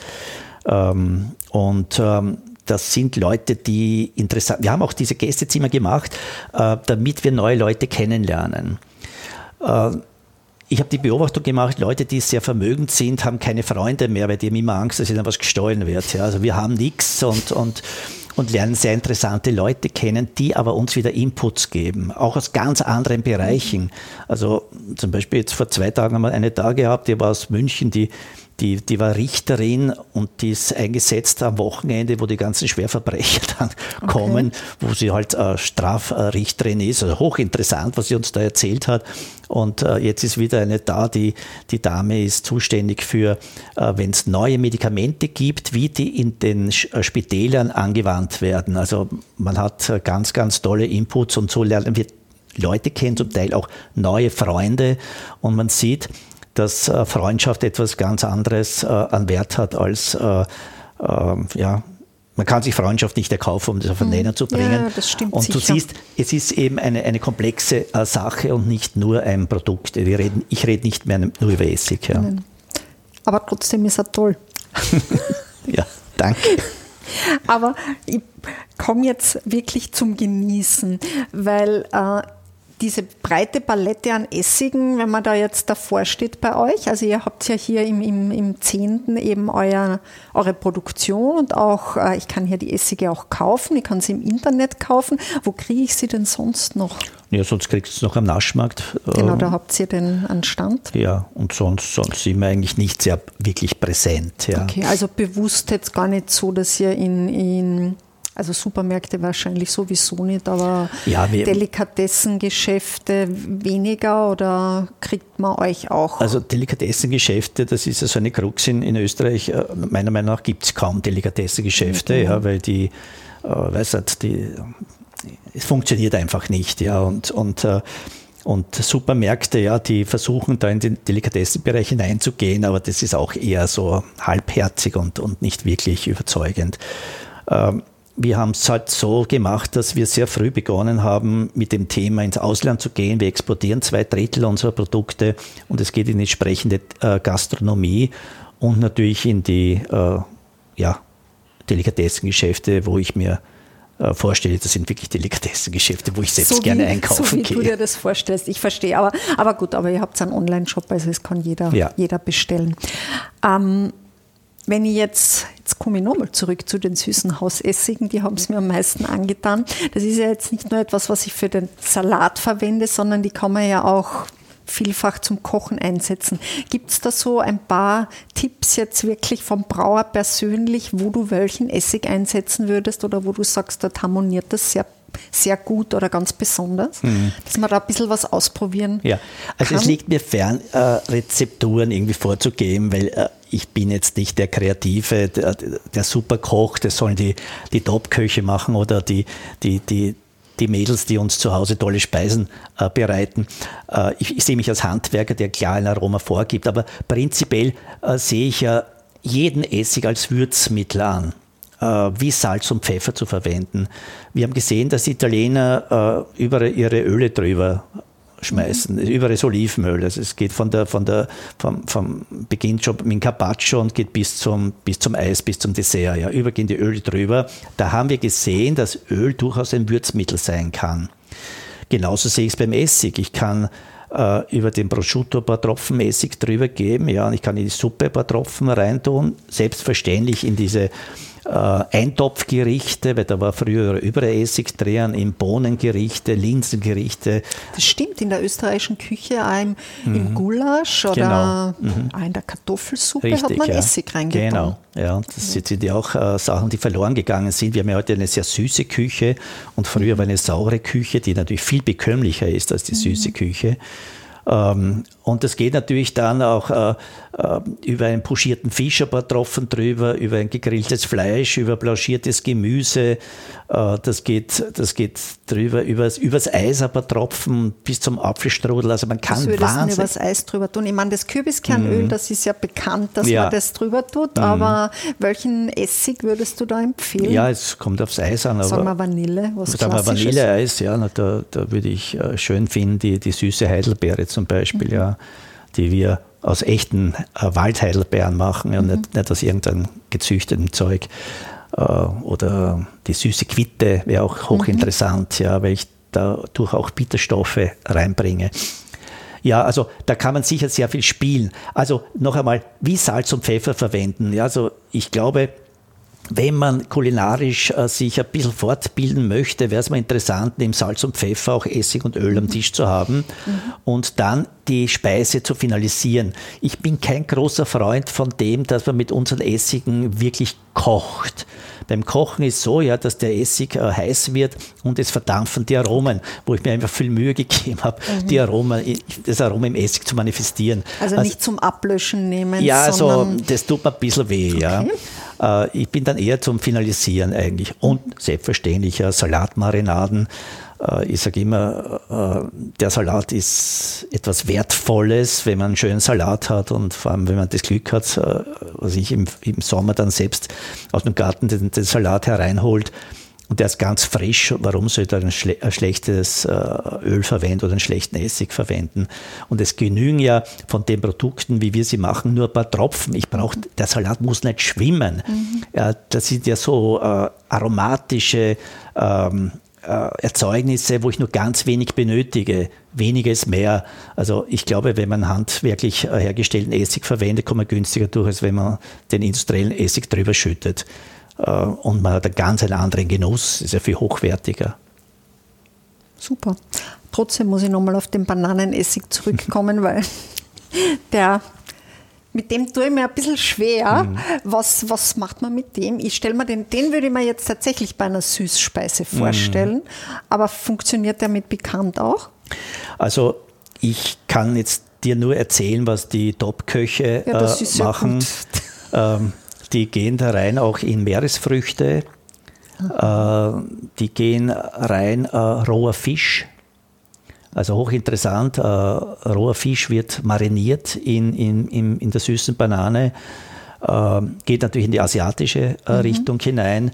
Ähm, und ähm, das sind Leute, die interessant. Wir haben auch diese Gästezimmer gemacht, äh, damit wir neue Leute kennenlernen. Äh, ich habe die Beobachtung gemacht, Leute, die sehr vermögend sind, haben keine Freunde mehr, weil die haben immer Angst, dass ihnen was gestohlen wird. Ja, also wir haben nichts und, und, und lernen sehr interessante Leute kennen, die aber uns wieder Inputs geben, auch aus ganz anderen Bereichen. Also zum Beispiel jetzt vor zwei Tagen haben wir eine da gehabt, die war aus München, die die, die war Richterin und die ist eingesetzt am Wochenende, wo die ganzen Schwerverbrecher dann okay. kommen, wo sie halt äh, Strafrichterin ist. Also hochinteressant, was sie uns da erzählt hat. Und äh, jetzt ist wieder eine da, die, die Dame ist zuständig für, äh, wenn es neue Medikamente gibt, wie die in den äh, Spitälern angewandt werden. Also man hat äh, ganz, ganz tolle Inputs und so lernen wir Leute kennen, zum Teil auch neue Freunde. Und man sieht, dass äh, Freundschaft etwas ganz anderes äh, an Wert hat als äh, ja, man kann sich Freundschaft nicht erkaufen, um das auf den hm. Nenner zu bringen. Ja, das stimmt und du sicher. siehst, es ist eben eine, eine komplexe Sache und nicht nur ein Produkt. Wir reden, ich rede nicht mehr nur über Essig. Ja. Aber trotzdem ist er toll. ja, danke. Aber ich komme jetzt wirklich zum Genießen, weil äh, diese breite Palette an Essigen, wenn man da jetzt davor steht bei euch, also ihr habt ja hier im, im, im Zehnten eben euer, eure Produktion und auch, äh, ich kann hier die Essige auch kaufen, ich kann sie im Internet kaufen. Wo kriege ich sie denn sonst noch? Ja, sonst kriegst du es noch am Naschmarkt. Genau, da ähm, habt ihr den an Stand. Ja, und sonst, sonst sind wir eigentlich nicht sehr wirklich präsent. Ja. Okay, also bewusst jetzt gar nicht so, dass ihr in, in also Supermärkte wahrscheinlich sowieso nicht, aber ja, Delikatessengeschäfte weniger oder kriegt man euch auch? Also Delikatessengeschäfte, das ist ja so eine Krux in, in Österreich. Äh, meiner Meinung nach gibt es kaum Delikatessengeschäfte, mhm. ja, weil die, äh, weiß nicht, die, es funktioniert einfach nicht. Ja, und, und äh, und Supermärkte, ja, die versuchen da in den Delikatessenbereich hineinzugehen, aber das ist auch eher so halbherzig und, und nicht wirklich überzeugend. Ähm, wir haben es halt so gemacht, dass wir sehr früh begonnen haben, mit dem Thema ins Ausland zu gehen. Wir exportieren zwei Drittel unserer Produkte und es geht in die entsprechende äh, Gastronomie und natürlich in die äh, ja, Delikatessengeschäfte, wo ich mir äh, vorstelle, das sind wirklich Delikatessengeschäfte, wo ich selbst so gerne einkaufen so wie gehe. du dir das vorstellst, ich verstehe. Aber, aber gut, aber ihr habt einen Online-Shop, also es kann jeder, ja. jeder bestellen. Ähm, wenn ich jetzt, jetzt komme ich nochmal zurück zu den süßen Hausessigen, die haben es mir am meisten angetan. Das ist ja jetzt nicht nur etwas, was ich für den Salat verwende, sondern die kann man ja auch vielfach zum Kochen einsetzen. Gibt es da so ein paar Tipps jetzt wirklich vom Brauer persönlich, wo du welchen Essig einsetzen würdest oder wo du sagst, dort harmoniert das sehr sehr gut oder ganz besonders, mhm. dass man da ein bisschen was ausprobieren Ja, also kann. es liegt mir fern, äh, Rezepturen irgendwie vorzugeben, weil äh, ich bin jetzt nicht der Kreative, der, der Superkoch, das sollen die, die Top-Köche machen oder die, die, die, die Mädels, die uns zu Hause tolle Speisen äh, bereiten. Äh, ich, ich, sehe mich als Handwerker, der klar ein Aroma vorgibt, aber prinzipiell äh, sehe ich ja jeden Essig als Würzmittel an. Äh, wie Salz und Pfeffer zu verwenden. Wir haben gesehen, dass Italiener äh, über ihre Öle drüber schmeißen, mhm. über das Olivenöl. Also es geht von der, von der, vom, vom beginnt schon mit Carpaccio und geht bis zum, bis zum Eis, bis zum Dessert. Ja, übergehen die Öle drüber. Da haben wir gesehen, dass Öl durchaus ein Würzmittel sein kann. Genauso sehe ich es beim Essig. Ich kann äh, über den Prosciutto ein paar Tropfen Essig drüber geben, ja, und ich kann in die Suppe ein paar Tropfen reintun. Selbstverständlich in diese äh, Eintopfgerichte, weil da war früher Überessig drin, in Bohnengerichte, Linsengerichte. Das stimmt, in der österreichischen Küche, auch im, mhm. im Gulasch oder genau. mhm. auch in der Kartoffelsuppe Richtig, hat man ja. Essig reingetan. Genau, ja, das sind ja auch äh, Sachen, die verloren gegangen sind. Wir haben ja heute eine sehr süße Küche und früher mhm. war eine saure Küche, die natürlich viel bekömmlicher ist als die süße mhm. Küche. Ähm, und das geht natürlich dann auch äh, äh, über einen pochierten Fisch ein paar Tropfen drüber, über ein gegrilltes Fleisch, über blanchiertes Gemüse. Äh, das, geht, das geht drüber, übers, übers Eis paar Tropfen bis zum Apfelstrudel. Also man kann Was würdest wahnsinnig... übers Eis drüber tun? Ich meine, das Kürbiskernöl, mm. das ist ja bekannt, dass ja. man das drüber tut, mm. aber welchen Essig würdest du da empfehlen? Ja, es kommt aufs Eis an. Sagen wir Vanille, was Sagen wir Vanilleeis, ja, da, da würde ich äh, schön finden, die, die süße Heidelbeere zum Beispiel, mhm. ja, die wir aus echten äh, Waldheidelbeeren machen, ja, mhm. nicht, nicht aus irgendeinem gezüchteten Zeug. Äh, oder die süße Quitte wäre auch hochinteressant, mhm. ja, weil ich dadurch auch Bitterstoffe reinbringe. Ja, also da kann man sicher sehr viel spielen. Also noch einmal, wie Salz und Pfeffer verwenden. Ja, also ich glaube, wenn man kulinarisch äh, sich ein bisschen fortbilden möchte, wäre es mal interessant, neben Salz und Pfeffer auch Essig und Öl am Tisch zu haben mhm. und dann die Speise zu finalisieren. Ich bin kein großer Freund von dem, dass man mit unseren Essigen wirklich kocht. Beim Kochen ist so, ja, dass der Essig äh, heiß wird und es verdampfen die Aromen, wo ich mir einfach viel Mühe gegeben habe, mhm. die Aromen, das Aroma im Essig zu manifestieren. Also, also nicht zum Ablöschen nehmen. Ja, also das tut mir ein bisschen weh, okay. ja. Äh, ich bin dann eher zum Finalisieren eigentlich. Und selbstverständlich Salatmarinaden. Äh, ich sage immer, äh, der Salat ist etwas Wertvolles, wenn man einen schönen Salat hat und vor allem, wenn man das Glück hat, was ich im, im Sommer dann selbst aus dem Garten den, den Salat hereinholt und der ist ganz frisch. Warum soll ich da ein, schle ein schlechtes äh, Öl verwenden oder einen schlechten Essig verwenden? Und es genügen ja von den Produkten, wie wir sie machen, nur ein paar Tropfen. Ich brauche, der Salat muss nicht schwimmen. Mhm. Das sind ja so äh, aromatische ähm, äh, Erzeugnisse, wo ich nur ganz wenig benötige. Weniger ist mehr. Also ich glaube, wenn man handwerklich äh, hergestellten Essig verwendet, kommt man günstiger durch, als wenn man den industriellen Essig drüber schüttet. Äh, und man hat einen ganz anderen Genuss, ist ja viel hochwertiger. Super. Trotzdem muss ich nochmal auf den Bananenessig zurückkommen, weil der mit dem tue ich mir ein bisschen schwer. Mhm. Was, was macht man mit dem? Ich stelle mir den, den würde ich mir jetzt tatsächlich bei einer Süßspeise vorstellen. Mhm. Aber funktioniert der mit bekannt auch? Also ich kann jetzt dir nur erzählen, was die Top-Köche ja, äh, machen. Ähm, die gehen da rein auch in Meeresfrüchte, äh, die gehen rein äh, roher Fisch. Also hochinteressant, äh, roher Fisch wird mariniert in, in, in, in der süßen Banane, äh, geht natürlich in die asiatische äh, mhm. Richtung hinein.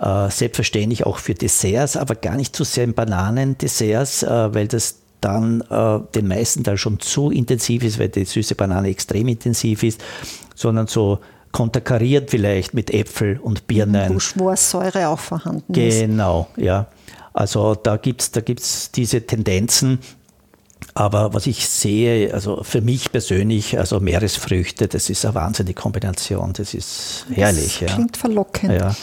Äh, selbstverständlich auch für Desserts, aber gar nicht zu sehr in Bananendesserts, weil das dann äh, den meisten Teil schon zu intensiv ist, weil die süße Banane extrem intensiv ist, sondern so konterkariert vielleicht mit Äpfel und Birnen. Wo Säure auch vorhanden genau, ist. Genau, ja. Also da gibt es da gibt's diese Tendenzen. Aber was ich sehe, also für mich persönlich, also Meeresfrüchte, das ist eine wahnsinnige Kombination. Das ist herrlich. Das klingt ja. verlockend. Ja.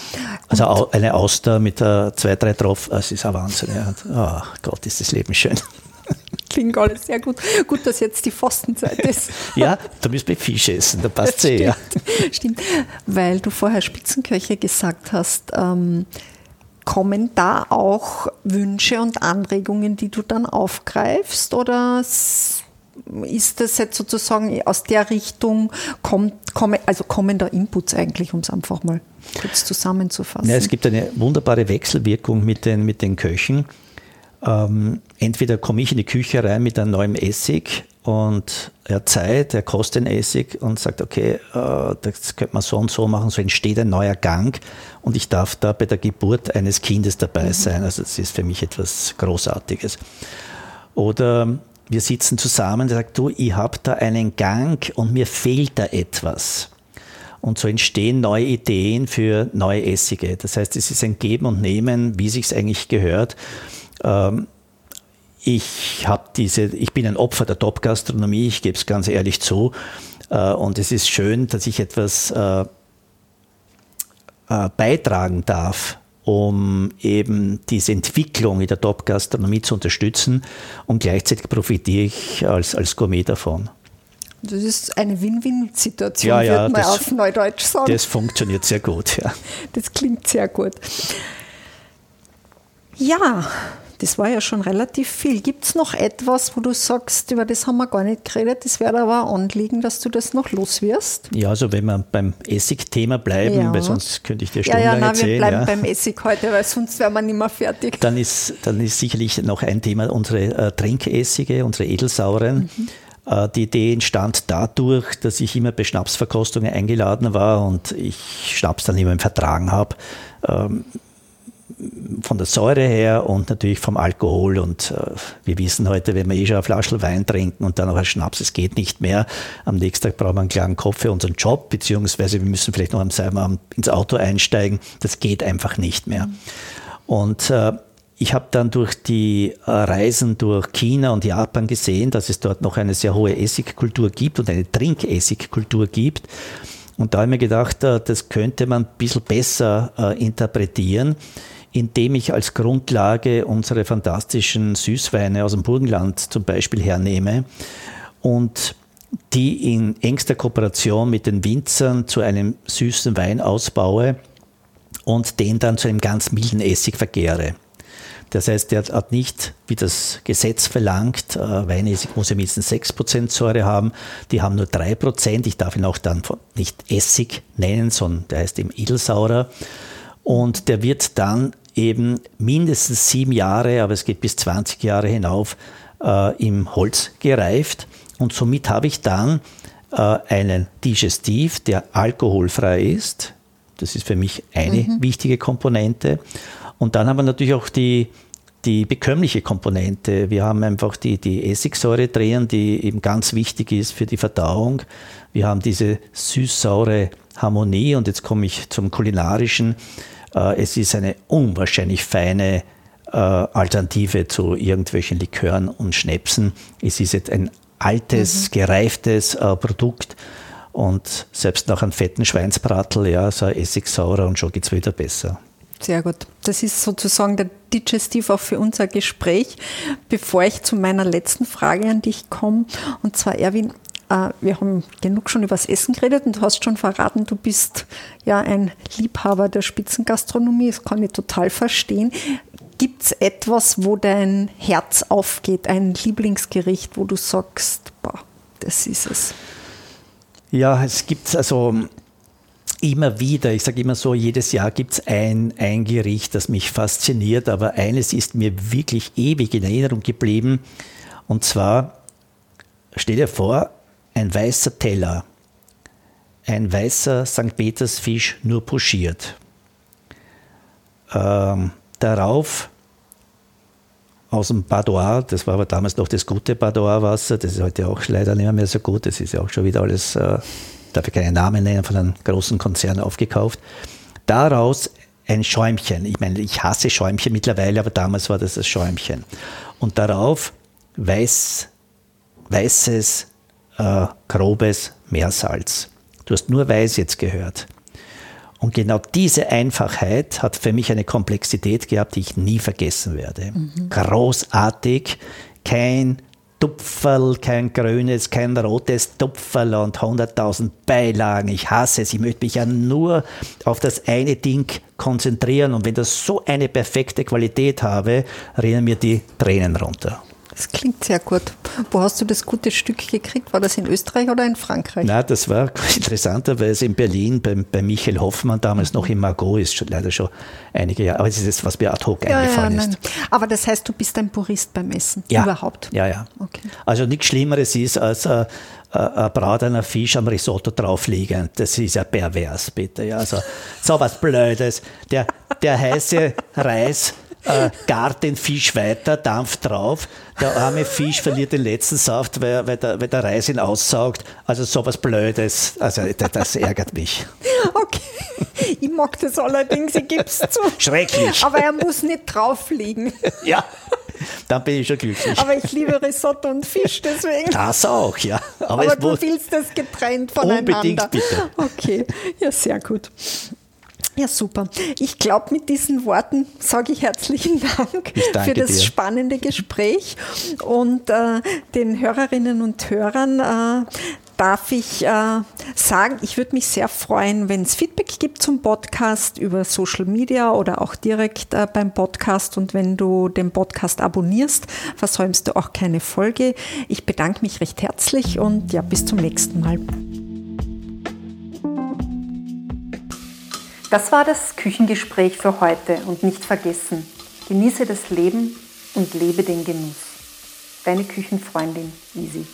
Also und eine Auster mit uh, zwei, drei Tropfen, das ist ein Wahnsinn. Ja. Oh Gott, ist das Leben schön. Klingt alles sehr gut. Gut, dass jetzt die Fastenzeit ist. ja, da müssen wir Fisch essen, da passt es eh. Ja. Stimmt, weil du vorher Spitzenköche gesagt hast. Ähm, kommen da auch Wünsche und Anregungen, die du dann aufgreifst oder ist das jetzt sozusagen aus der Richtung, kommt, komme, also kommen da Inputs eigentlich, um es einfach mal kurz zusammenzufassen? Ja, es gibt eine wunderbare Wechselwirkung mit den, mit den Köchen. Ähm, entweder komme ich in die Küche rein mit einem neuen Essig und er hat Zeit, er kostet den Essig und sagt, okay, äh, das könnte man so und so machen, so entsteht ein neuer Gang und ich darf da bei der Geburt eines Kindes dabei mhm. sein. Also das ist für mich etwas Großartiges. Oder wir sitzen zusammen und sagt, du, ich habe da einen Gang und mir fehlt da etwas. Und so entstehen neue Ideen für neue Essige. Das heißt, es ist ein Geben und Nehmen, wie sich es eigentlich gehört. Ähm, ich habe diese, ich bin ein Opfer der Top-Gastronomie, ich gebe es ganz ehrlich zu. Äh, und es ist schön, dass ich etwas äh, äh, beitragen darf um eben diese Entwicklung in der Top-Gastronomie zu unterstützen und gleichzeitig profitiere ich als, als Gourmet davon. Das ist eine Win-Win-Situation, ja, ja, würde man das, auf Neudeutsch sagen. Das funktioniert sehr gut, ja. Das klingt sehr gut. Ja, das war ja schon relativ viel. Gibt es noch etwas, wo du sagst, über das haben wir gar nicht geredet, das wäre aber ein Anliegen, dass du das noch loswirst? Ja, also wenn wir beim Essig-Thema bleiben, ja. weil sonst könnte ich dir stundenlang ja, ja, nein, erzählen. wir bleiben beim Essig heute, weil sonst wären wir nicht mehr fertig. Dann ist, dann ist sicherlich noch ein Thema unsere äh, Trinkessige, unsere Edelsauren. Mhm. Äh, die Idee entstand dadurch, dass ich immer bei Schnapsverkostungen eingeladen war und ich Schnaps dann immer im Vertragen habe. Von der Säure her und natürlich vom Alkohol. Und äh, wir wissen heute, wenn wir eh schon eine Flasche Wein trinken und dann noch einen Schnaps, es geht nicht mehr. Am nächsten Tag brauchen wir einen klaren Kopf für unseren Job, beziehungsweise wir müssen vielleicht noch am selben Abend ins Auto einsteigen. Das geht einfach nicht mehr. Und äh, ich habe dann durch die äh, Reisen durch China und Japan gesehen, dass es dort noch eine sehr hohe Essigkultur gibt und eine Trinkessigkultur gibt. Und da habe ich mir gedacht, äh, das könnte man ein bisschen besser äh, interpretieren indem ich als Grundlage unsere fantastischen Süßweine aus dem Burgenland zum Beispiel hernehme und die in engster Kooperation mit den Winzern zu einem süßen Wein ausbaue und den dann zu einem ganz milden Essig vergäre. Das heißt, der hat nicht, wie das Gesetz verlangt, äh, Weinessig muss ja mindestens 6% Säure haben, die haben nur 3%. Ich darf ihn auch dann nicht Essig nennen, sondern der heißt eben Edelsaurer. Und der wird dann eben mindestens sieben Jahre, aber es geht bis 20 Jahre hinauf, äh, im Holz gereift. Und somit habe ich dann äh, einen Digestiv, der alkoholfrei ist. Das ist für mich eine mhm. wichtige Komponente. Und dann haben wir natürlich auch die, die bekömmliche Komponente. Wir haben einfach die, die Essigsäure drin, die eben ganz wichtig ist für die Verdauung. Wir haben diese süß-saure Harmonie und jetzt komme ich zum kulinarischen. Äh, es ist eine unwahrscheinlich feine äh, Alternative zu irgendwelchen Likören und Schnäpsen. Es ist jetzt ein altes, mhm. gereiftes äh, Produkt und selbst nach einem fetten Schweinsbratel, ja, so ein Essigsaurer und schon geht es wieder besser. Sehr gut. Das ist sozusagen der Digestiv auch für unser Gespräch. Bevor ich zu meiner letzten Frage an dich komme, und zwar Erwin, wir haben genug schon über das Essen geredet und du hast schon verraten, du bist ja ein Liebhaber der Spitzengastronomie. Das kann ich total verstehen. Gibt es etwas, wo dein Herz aufgeht, ein Lieblingsgericht, wo du sagst, boah, das ist es? Ja, es gibt also immer wieder, ich sage immer so, jedes Jahr gibt es ein, ein Gericht, das mich fasziniert, aber eines ist mir wirklich ewig in Erinnerung geblieben. Und zwar, stell dir vor, ein weißer Teller, ein weißer St. Petersfisch nur pochiert. Ähm, darauf aus dem Badoir, das war aber damals noch das gute Badoir-Wasser, das ist heute auch leider nicht mehr so gut, das ist ja auch schon wieder alles, äh, darf ich keinen Namen nennen, von einem großen Konzern aufgekauft. Daraus ein Schäumchen. Ich meine, ich hasse Schäumchen mittlerweile, aber damals war das das Schäumchen. Und darauf weiß, weißes äh, grobes Meersalz. Du hast nur Weiß jetzt gehört. Und genau diese Einfachheit hat für mich eine Komplexität gehabt, die ich nie vergessen werde. Mhm. Großartig, kein Tupferl, kein grünes, kein rotes Tupferl und 100.000 Beilagen. Ich hasse es. Ich möchte mich ja nur auf das eine Ding konzentrieren. Und wenn das so eine perfekte Qualität habe, rennen mir die Tränen runter. Das klingt sehr gut. Wo hast du das gute Stück gekriegt? War das in Österreich oder in Frankreich? Na, das war interessanterweise in Berlin bei, bei Michael Hoffmann, damals noch in Margot, ist schon, leider schon einige Jahre, aber es ist jetzt, was mir ad hoc ja, eingefallen ja, ist. Aber das heißt, du bist ein Purist beim Essen? Ja. Überhaupt? Ja, ja. Okay. Also nichts Schlimmeres ist, als äh, äh ein bratener Fisch am Risotto draufliegen. Das ist ja pervers, bitte. Ja, also, so was Blödes. Der, der heiße Reis äh, gart den Fisch weiter, Dampf drauf. Der arme Fisch verliert den letzten Saft, weil, weil, der, weil der Reis ihn aussaugt. Also sowas Blödes. Also das ärgert mich. Okay. Ich mag das allerdings, ich gebe es zu. Schrecklich. Aber er muss nicht drauf liegen. Ja. Dann bin ich schon glücklich. Aber ich liebe Risotto und Fisch, deswegen. Das auch, ja. Aber, Aber du willst das getrennt voneinander. Unbedingt, bitte. Okay, ja, sehr gut. Ja, super. Ich glaube, mit diesen Worten sage ich herzlichen Dank für das dir. spannende Gespräch und äh, den Hörerinnen und Hörern äh, darf ich äh, sagen, ich würde mich sehr freuen, wenn es Feedback gibt zum Podcast über Social Media oder auch direkt äh, beim Podcast. Und wenn du den Podcast abonnierst, versäumst du auch keine Folge. Ich bedanke mich recht herzlich und ja, bis zum nächsten Mal. Das war das Küchengespräch für heute und nicht vergessen, genieße das Leben und lebe den Genuss. Deine Küchenfreundin Easy.